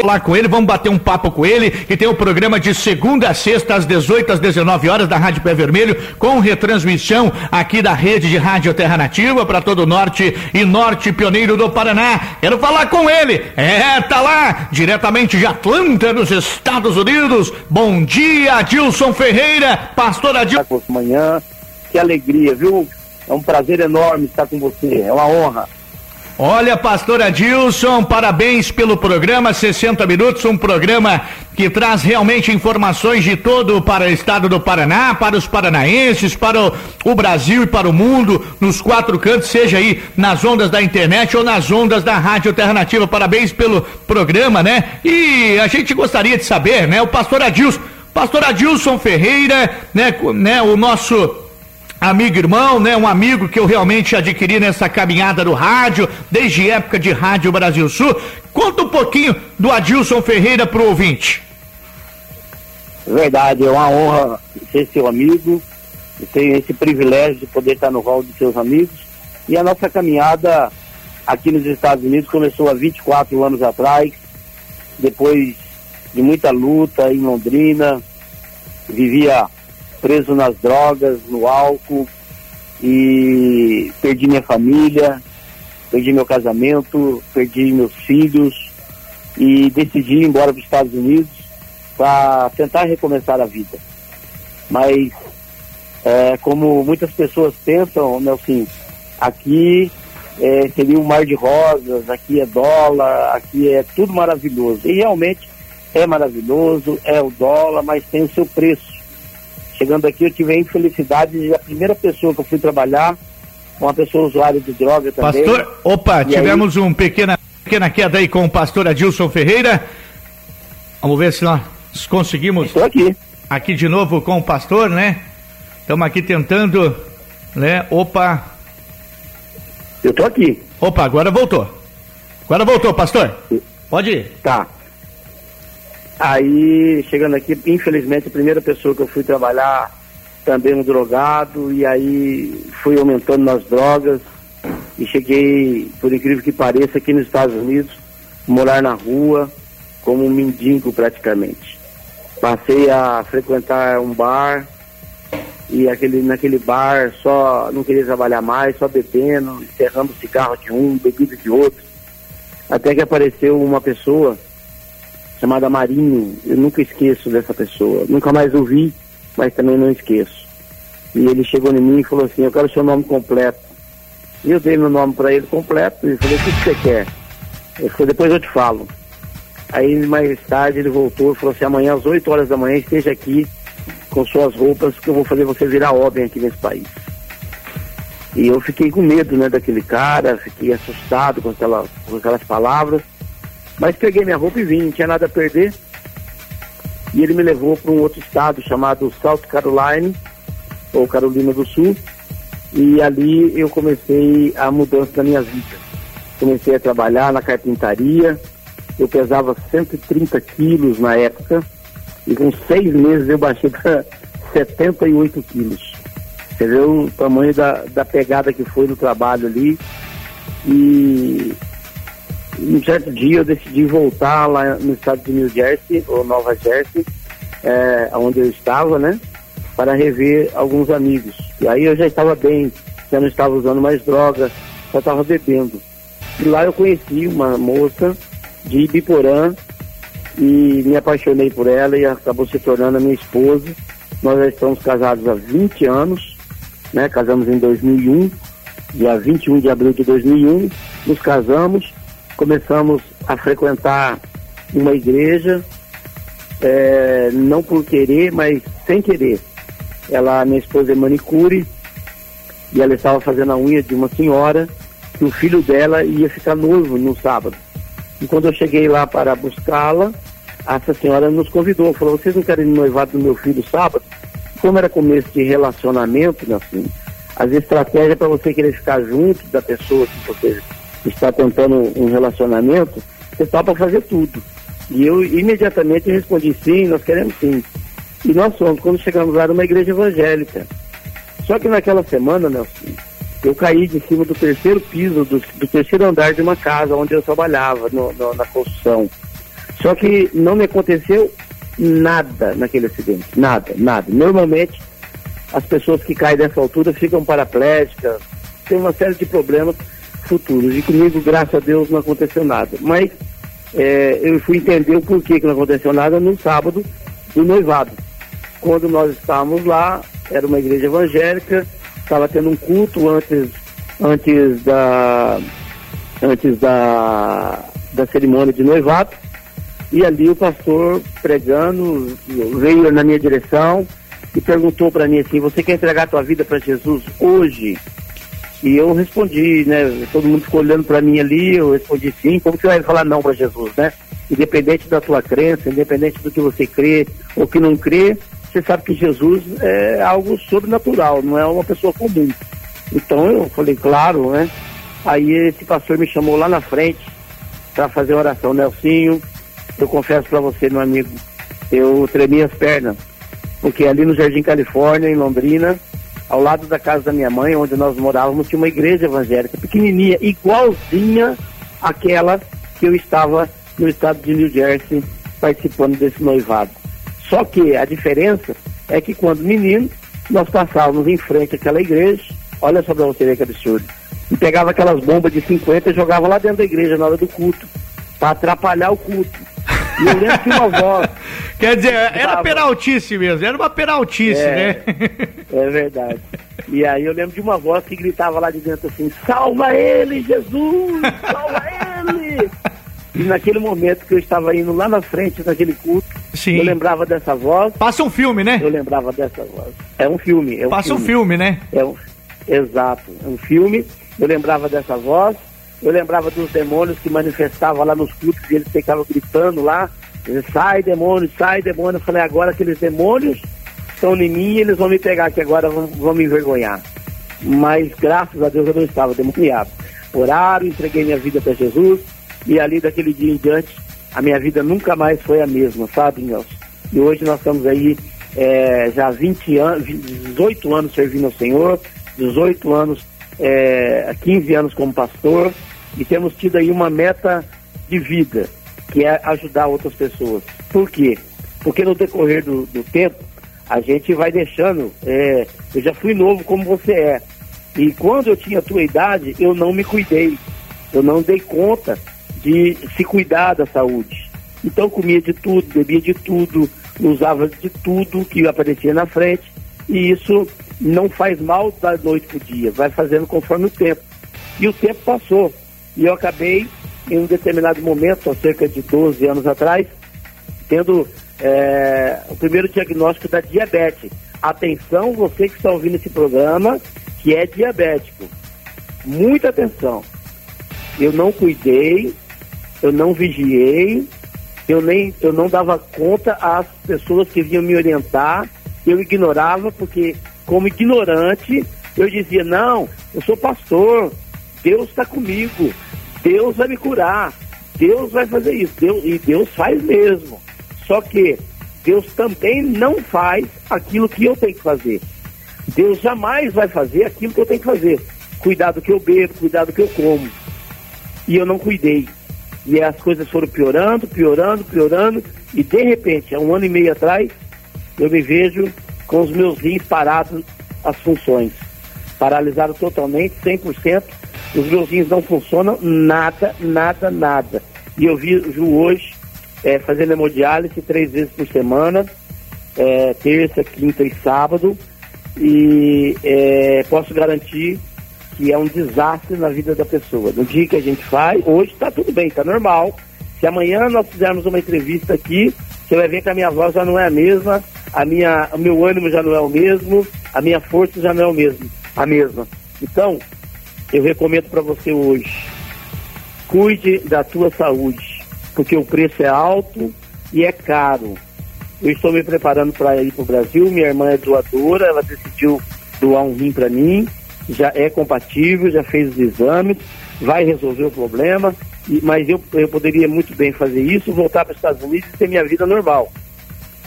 falar com ele, vamos bater um papo com ele, que tem o programa de segunda a sexta, às 18 às 19 horas, da Rádio Pé Vermelho, com retransmissão aqui da rede de Rádio Terra Nativa para todo o norte e norte pioneiro do Paraná. Quero falar com ele. É, tá lá, diretamente de Atlanta, nos Estados Unidos. Bom dia, Adilson Ferreira, pastor Adilson. Manhã, que alegria, viu? É um prazer enorme estar com você, é uma honra. Olha, pastor Adilson, parabéns pelo programa 60 Minutos, um programa que traz realmente informações de todo para o estado do Paraná, para os paranaenses, para o, o, Brasil e para o mundo, nos quatro cantos, seja aí nas ondas da internet ou nas ondas da Rádio Alternativa. Parabéns pelo programa, né? E a gente gostaria de saber, né? O pastor Adilson, pastor Adilson Ferreira, né? né o nosso amigo irmão, né? Um amigo que eu realmente adquiri nessa caminhada do rádio, desde época de Rádio Brasil Sul. Conta um pouquinho do Adilson Ferreira pro ouvinte. Verdade, é uma honra ser seu amigo, ter esse privilégio de poder estar no rol de seus amigos. E a nossa caminhada aqui nos Estados Unidos começou há 24 anos atrás, depois de muita luta em Londrina, vivia preso nas drogas, no álcool e perdi minha família, perdi meu casamento, perdi meus filhos e decidi ir embora para os Estados Unidos para tentar recomeçar a vida. Mas é, como muitas pessoas pensam, Nelson, aqui é, seria um mar de rosas, aqui é dólar, aqui é tudo maravilhoso. E realmente é maravilhoso, é o dólar, mas tem o seu preço. Chegando aqui, eu tive a infelicidade de a primeira pessoa que eu fui trabalhar, uma pessoa usuária de droga também. Pastor, opa, e tivemos aí... um pequena, pequena queda aí com o pastor Adilson Ferreira. Vamos ver se nós conseguimos. Estou aqui. Aqui de novo com o pastor, né? Estamos aqui tentando, né? Opa. Eu estou aqui. Opa, agora voltou. Agora voltou, pastor. Pode ir. Tá. Aí, chegando aqui, infelizmente, a primeira pessoa que eu fui trabalhar também um drogado, e aí fui aumentando nas drogas, e cheguei, por incrível que pareça, aqui nos Estados Unidos, morar na rua, como um mendigo praticamente. Passei a frequentar um bar, e aquele, naquele bar só não queria trabalhar mais, só bebendo, encerrando cigarro de um, bebida de outro. Até que apareceu uma pessoa chamada Marinho. Eu nunca esqueço dessa pessoa. Nunca mais ouvi, mas também não esqueço. E ele chegou em mim e falou assim: Eu quero seu nome completo. E eu dei meu nome para ele completo e falei: O que, que você quer? Ele falou: Depois eu te falo. Aí mais tarde ele voltou e falou assim: Amanhã às 8 horas da manhã esteja aqui com suas roupas, que eu vou fazer você virar ordem aqui nesse país. E eu fiquei com medo, né, daquele cara, fiquei assustado com, aquela, com aquelas palavras. Mas peguei minha roupa e vim, não tinha nada a perder. E ele me levou para um outro estado chamado South Carolina, ou Carolina do Sul. E ali eu comecei a mudança da minha vida. Comecei a trabalhar na carpintaria. Eu pesava 130 quilos na época. E com seis meses eu baixei para 78 quilos. Você vê o tamanho da, da pegada que foi no trabalho ali. E um certo dia eu decidi voltar lá no estado de New Jersey, ou Nova Jersey, é, onde eu estava, né? Para rever alguns amigos. E aí eu já estava bem, já não estava usando mais drogas, só estava bebendo. E lá eu conheci uma moça de Ibiporã e me apaixonei por ela e acabou se tornando a minha esposa. Nós já estamos casados há 20 anos, né? Casamos em 2001, dia 21 de abril de 2001, nos casamos começamos a frequentar uma igreja, é, não por querer, mas sem querer. Ela, minha esposa é manicure, e ela estava fazendo a unha de uma senhora, que o filho dela ia ficar noivo no sábado. E quando eu cheguei lá para buscá-la, essa senhora nos convidou, falou, vocês não querem ir no noivado do meu filho sábado? Como era começo de relacionamento, assim, as estratégias para você querer ficar junto da pessoa que você está tentando um relacionamento, você topa fazer tudo. E eu imediatamente respondi sim, nós queremos sim. E nós fomos, quando chegamos lá, numa igreja evangélica. Só que naquela semana, Nelson, eu caí de cima do terceiro piso, do, do terceiro andar de uma casa onde eu trabalhava, no, no, na construção. Só que não me aconteceu nada naquele acidente, nada, nada. Normalmente as pessoas que caem dessa altura ficam paraplégicas, tem uma série de problemas futuros. E comigo, graças a Deus, não aconteceu nada. Mas é, eu fui entender o porquê que não aconteceu nada no sábado do noivado. Quando nós estávamos lá, era uma igreja evangélica, estava tendo um culto antes, antes da antes da, da cerimônia de noivado. E ali o pastor pregando veio na minha direção e perguntou para mim assim: Você quer entregar a tua vida para Jesus hoje? E eu respondi, né? Todo mundo ficou olhando para mim ali, eu respondi sim. Como você vai falar não para Jesus, né? Independente da tua crença, independente do que você crê ou que não crê, você sabe que Jesus é algo sobrenatural, não é uma pessoa comum. Então eu falei, claro, né? Aí esse pastor me chamou lá na frente para fazer oração. Nelsinho, eu confesso para você, meu amigo, eu tremi as pernas, porque ali no Jardim Califórnia, em Londrina, ao lado da casa da minha mãe, onde nós morávamos, tinha uma igreja evangélica pequenininha, igualzinha àquela que eu estava no estado de New Jersey participando desse noivado. Só que a diferença é que quando menino, nós passávamos em frente àquela igreja, olha só para você ver que absurdo, e pegava aquelas bombas de 50 e jogava lá dentro da igreja na hora do culto, para atrapalhar o culto. E eu lembro que uma voz. Quer dizer, era tava... peraltice mesmo, era uma peraltice, é, né? É verdade. E aí eu lembro de uma voz que gritava lá de dentro assim: Salva ele, Jesus! Salva ele! E naquele momento que eu estava indo lá na frente daquele culto, Sim. eu lembrava dessa voz. Passa um filme, né? Eu lembrava dessa voz. É um filme. É um Passa filme. um filme, né? É um... Exato, é um filme. Eu lembrava dessa voz eu lembrava dos demônios que manifestavam lá nos cultos e eles ficavam gritando lá, sai demônio, sai demônio. Eu falei, agora aqueles demônios estão em mim e eles vão me pegar aqui agora, vão, vão me envergonhar. Mas graças a Deus eu não estava demoniado. Oraram, entreguei minha vida para Jesus e ali daquele dia em diante a minha vida nunca mais foi a mesma, sabe, Nelson? E hoje nós estamos aí é, já 20 anos, 18 anos servindo ao Senhor, 18 anos, é, 15 anos como pastor, e temos tido aí uma meta de vida, que é ajudar outras pessoas. Por quê? Porque no decorrer do, do tempo, a gente vai deixando. É, eu já fui novo como você é. E quando eu tinha a tua idade, eu não me cuidei. Eu não dei conta de se cuidar da saúde. Então comia de tudo, bebia de tudo, usava de tudo que aparecia na frente. E isso não faz mal da noite para o dia, vai fazendo conforme o tempo. E o tempo passou. E eu acabei, em um determinado momento, há cerca de 12 anos atrás, tendo é, o primeiro diagnóstico da diabetes. Atenção, você que está ouvindo esse programa, que é diabético. Muita atenção. Eu não cuidei, eu não vigiei, eu, nem, eu não dava conta às pessoas que vinham me orientar, eu ignorava, porque como ignorante, eu dizia, não, eu sou pastor, Deus está comigo, Deus vai me curar, Deus vai fazer isso, Deus, e Deus faz mesmo. Só que Deus também não faz aquilo que eu tenho que fazer. Deus jamais vai fazer aquilo que eu tenho que fazer. Cuidar do que eu bebo, cuidar do que eu como. E eu não cuidei. E as coisas foram piorando, piorando, piorando. E de repente, há um ano e meio atrás, eu me vejo com os meus rins parados as funções. Paralisaram totalmente, 100%. Os meus rins não funcionam, nada, nada, nada. E eu vivo hoje é, fazendo hemodiálise três vezes por semana, é, terça, quinta e sábado. E é, posso garantir que é um desastre na vida da pessoa. No dia que a gente faz, hoje está tudo bem, está normal. Se amanhã nós fizermos uma entrevista aqui, você vai ver que a minha voz já não é a mesma, a minha, o meu ânimo já não é o mesmo, a minha força já não é o mesmo, a mesma. Então, eu recomendo para você hoje, cuide da tua saúde, porque o preço é alto e é caro. Eu estou me preparando para ir para o Brasil, minha irmã é doadora, ela decidiu doar um rim para mim, já é compatível, já fez os exames, vai resolver o problema, mas eu, eu poderia muito bem fazer isso, voltar para os Estados Unidos e ter minha vida normal,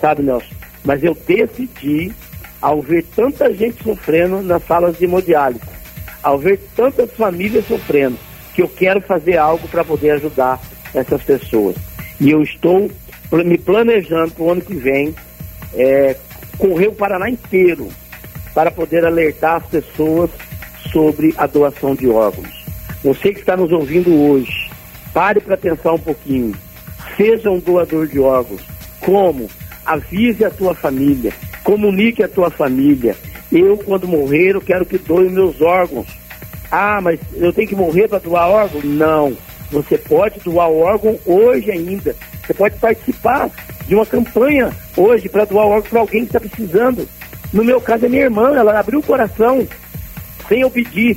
sabe, Nelson? Mas eu decidi, ao ver tanta gente sofrendo nas salas de hemodiálise, ao ver tantas famílias sofrendo, que eu quero fazer algo para poder ajudar essas pessoas. E eu estou me planejando para o ano que vem é, correr o Paraná inteiro para poder alertar as pessoas sobre a doação de órgãos. Você que está nos ouvindo hoje, pare para pensar um pouquinho. Seja um doador de órgãos. Como? Avise a tua família. Comunique a tua família. Eu, quando morrer, eu quero que doe meus órgãos. Ah, mas eu tenho que morrer para doar órgão? Não. Você pode doar órgão hoje ainda. Você pode participar de uma campanha hoje para doar órgão para alguém que está precisando. No meu caso, é minha irmã. Ela abriu o coração sem eu pedir.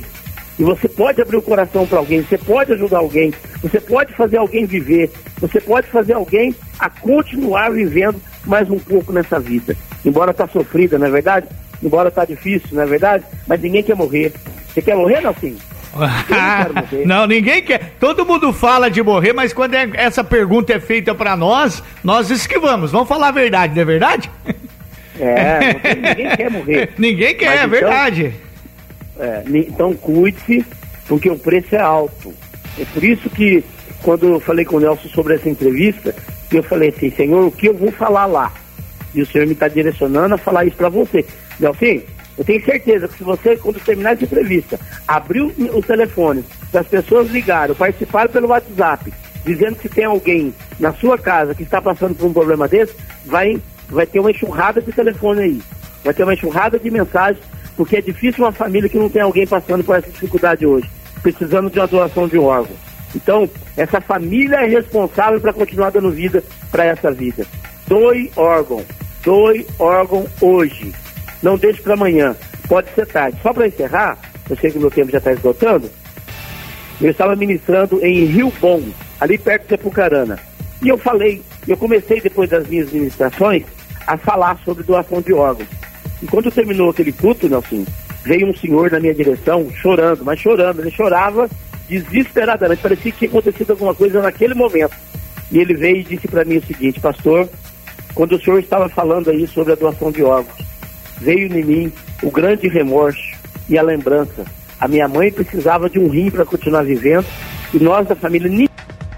E você pode abrir o coração para alguém, você pode ajudar alguém, você pode fazer alguém viver, você pode fazer alguém a continuar vivendo mais um pouco nessa vida. Embora tá sofrida, não é verdade? Embora tá difícil, não é verdade? Mas ninguém quer morrer. Você quer morrer, Nelson? não, ninguém quer. Todo mundo fala de morrer, mas quando é, essa pergunta é feita para nós, nós esquivamos. Vamos falar a verdade, não é verdade? É, ninguém quer morrer. ninguém quer, mas, é então, verdade. É, então cuide-se, porque o preço é alto. É por isso que, quando eu falei com o Nelson sobre essa entrevista, eu falei assim, Senhor, o que eu vou falar lá? E o Senhor me está direcionando a falar isso para você. Nelson, eu tenho certeza que se você, quando terminar essa entrevista, abrir o, telefone, as pessoas ligarem, participarem pelo WhatsApp, dizendo que tem alguém na sua casa que está passando por um problema desse, vai, vai ter uma enxurrada de telefone aí. Vai ter uma enxurrada de mensagens porque é difícil uma família que não tem alguém passando por essa dificuldade hoje, precisando de uma doação de órgão. Então, essa família é responsável para continuar dando vida para essa vida. Doe órgão, doe órgão hoje. Não deixe para amanhã, pode ser tarde. Só para encerrar, eu sei que meu tempo já está esgotando, eu estava ministrando em Rio Bom, ali perto de Sepucarana. E eu falei, eu comecei depois das minhas ministrações a falar sobre doação de órgãos. E quando terminou aquele culto, Nelson, veio um senhor na minha direção chorando, mas chorando. Ele chorava desesperadamente, parecia que tinha acontecido alguma coisa naquele momento. E ele veio e disse para mim o seguinte, pastor, quando o senhor estava falando aí sobre a doação de órgãos, veio em mim o grande remorso e a lembrança. A minha mãe precisava de um rim para continuar vivendo e nós da família nem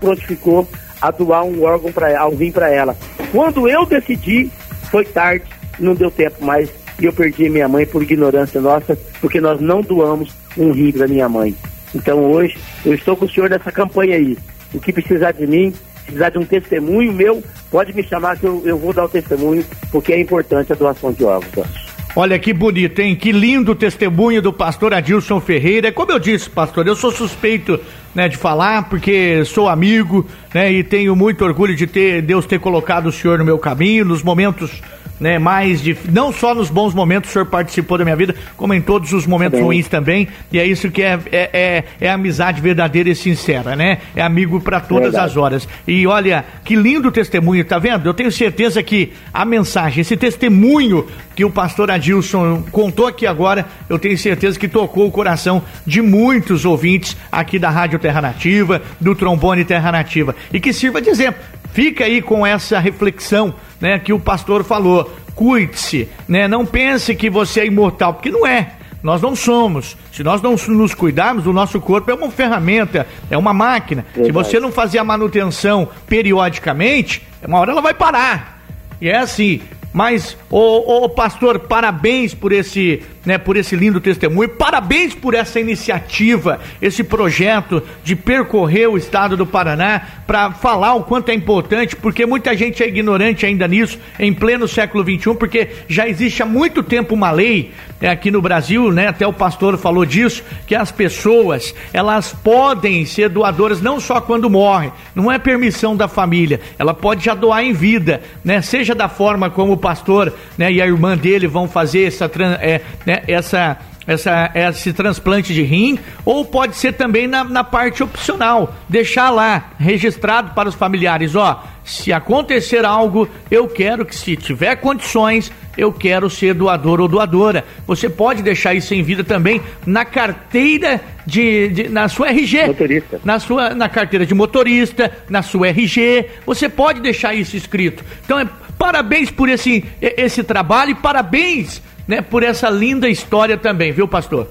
prontificou a doar um órgão para um rim para ela. Quando eu decidi, foi tarde, não deu tempo mais e eu perdi minha mãe por ignorância nossa, porque nós não doamos um rim da minha mãe. Então hoje eu estou com o senhor nessa campanha aí. O que precisar de mim, precisar de um testemunho meu, pode me chamar que eu, eu vou dar o testemunho, porque é importante a doação de órgãos. Olha que bonito, hein? Que lindo testemunho do pastor Adilson Ferreira. Como eu disse, pastor, eu sou suspeito né, de falar, porque sou amigo, né, e tenho muito orgulho de ter Deus ter colocado o senhor no meu caminho, nos momentos né, mais de não só nos bons momentos o senhor participou da minha vida, como em todos os momentos ruins também. E é isso que é, é, é, é amizade verdadeira e sincera, né? É amigo para todas Verdade. as horas. E olha, que lindo testemunho, tá vendo? Eu tenho certeza que a mensagem, esse testemunho que o pastor Adilson contou aqui agora, eu tenho certeza que tocou o coração de muitos ouvintes aqui da Rádio Terra Nativa, do Trombone Terra Nativa. E que sirva de exemplo. Fica aí com essa reflexão né, que o pastor falou. Cuide-se, né? Não pense que você é imortal, porque não é. Nós não somos. Se nós não nos cuidarmos, o nosso corpo é uma ferramenta, é uma máquina. Verdade. Se você não fazer a manutenção periodicamente, uma hora ela vai parar. E é assim. Mas, ô, pastor, parabéns por esse, né, por esse lindo testemunho, parabéns por essa iniciativa, esse projeto de percorrer o estado do Paraná para falar o quanto é importante, porque muita gente é ignorante ainda nisso, em pleno século XXI, porque já existe há muito tempo uma lei é, aqui no Brasil, né, até o pastor falou disso, que as pessoas, elas podem ser doadoras não só quando morrem, não é permissão da família, ela pode já doar em vida, né, seja da forma como o pastor né, e a irmã dele vão fazer essa, é, né, essa essa, esse transplante de rim, ou pode ser também na, na parte opcional, deixar lá registrado para os familiares, ó, se acontecer algo, eu quero que se tiver condições, eu quero ser doador ou doadora. Você pode deixar isso em vida também na carteira de, de, na sua RG, motorista. na sua na carteira de motorista, na sua RG, você pode deixar isso escrito. Então, é, parabéns por esse esse trabalho e parabéns, né, por essa linda história também, viu, pastor?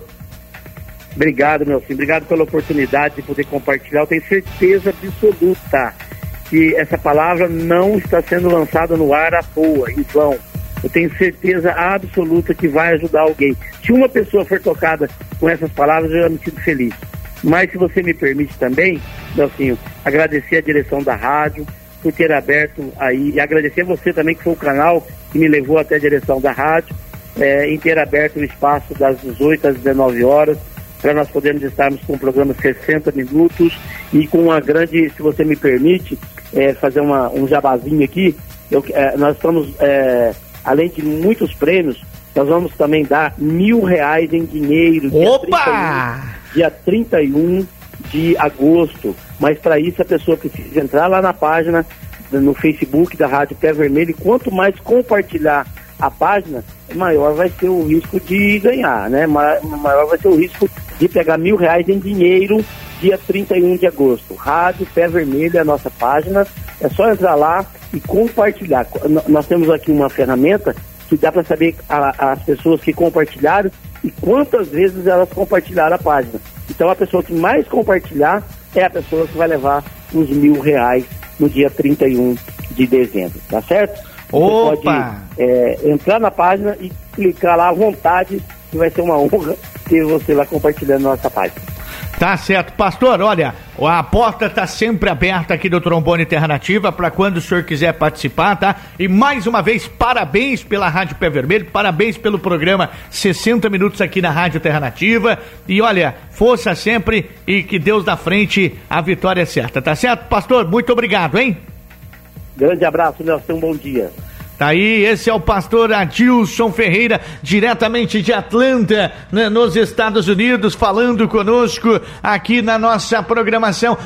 Obrigado, meu filho. Obrigado pela oportunidade de poder compartilhar. Eu tenho certeza absoluta que essa palavra não está sendo lançada no ar à toa, em vão. Eu tenho certeza absoluta que vai ajudar alguém. Se uma pessoa for tocada com essas palavras, eu já me sinto feliz. Mas se você me permite também, Nelsinho, agradecer a direção da rádio por ter aberto aí, e agradecer a você também, que foi o canal que me levou até a direção da rádio, é, em ter aberto o espaço das 18 às 19 horas, para nós podermos estarmos com o programa 60 minutos e com uma grande, se você me permite, é, fazer uma, um jabazinho aqui, eu, é, nós estamos, é, além de muitos prêmios, nós vamos também dar mil reais em dinheiro. Opa! Dia 31, dia 31 de agosto. Mas para isso a pessoa precisa entrar lá na página, no Facebook da Rádio Pé Vermelho, e quanto mais compartilhar a página, maior vai ser o risco de ganhar, né? Maior vai ser o risco de pegar mil reais em dinheiro dia 31 de agosto. Rádio Pé Vermelho é a nossa página. É só entrar lá e compartilhar. Nós temos aqui uma ferramenta que dá para saber a, as pessoas que compartilharam e quantas vezes elas compartilharam a página. Então a pessoa que mais compartilhar é a pessoa que vai levar os mil reais no dia 31 de dezembro, tá certo? Opa! Você pode é, entrar na página e clicar lá à vontade, que vai ser uma honra ter você lá compartilhando nossa página. Tá certo. Pastor, olha, a porta tá sempre aberta aqui do Trombone Terra Nativa para quando o senhor quiser participar, tá? E mais uma vez, parabéns pela Rádio Pé Vermelho, parabéns pelo programa 60 Minutos aqui na Rádio Terra Nativa. E olha, força sempre e que Deus da frente a vitória é certa, tá certo? Pastor, muito obrigado, hein? Grande abraço, Nelson, um bom dia. Tá aí, esse é o pastor Adilson Ferreira, diretamente de Atlanta, né, nos Estados Unidos, falando conosco aqui na nossa programação.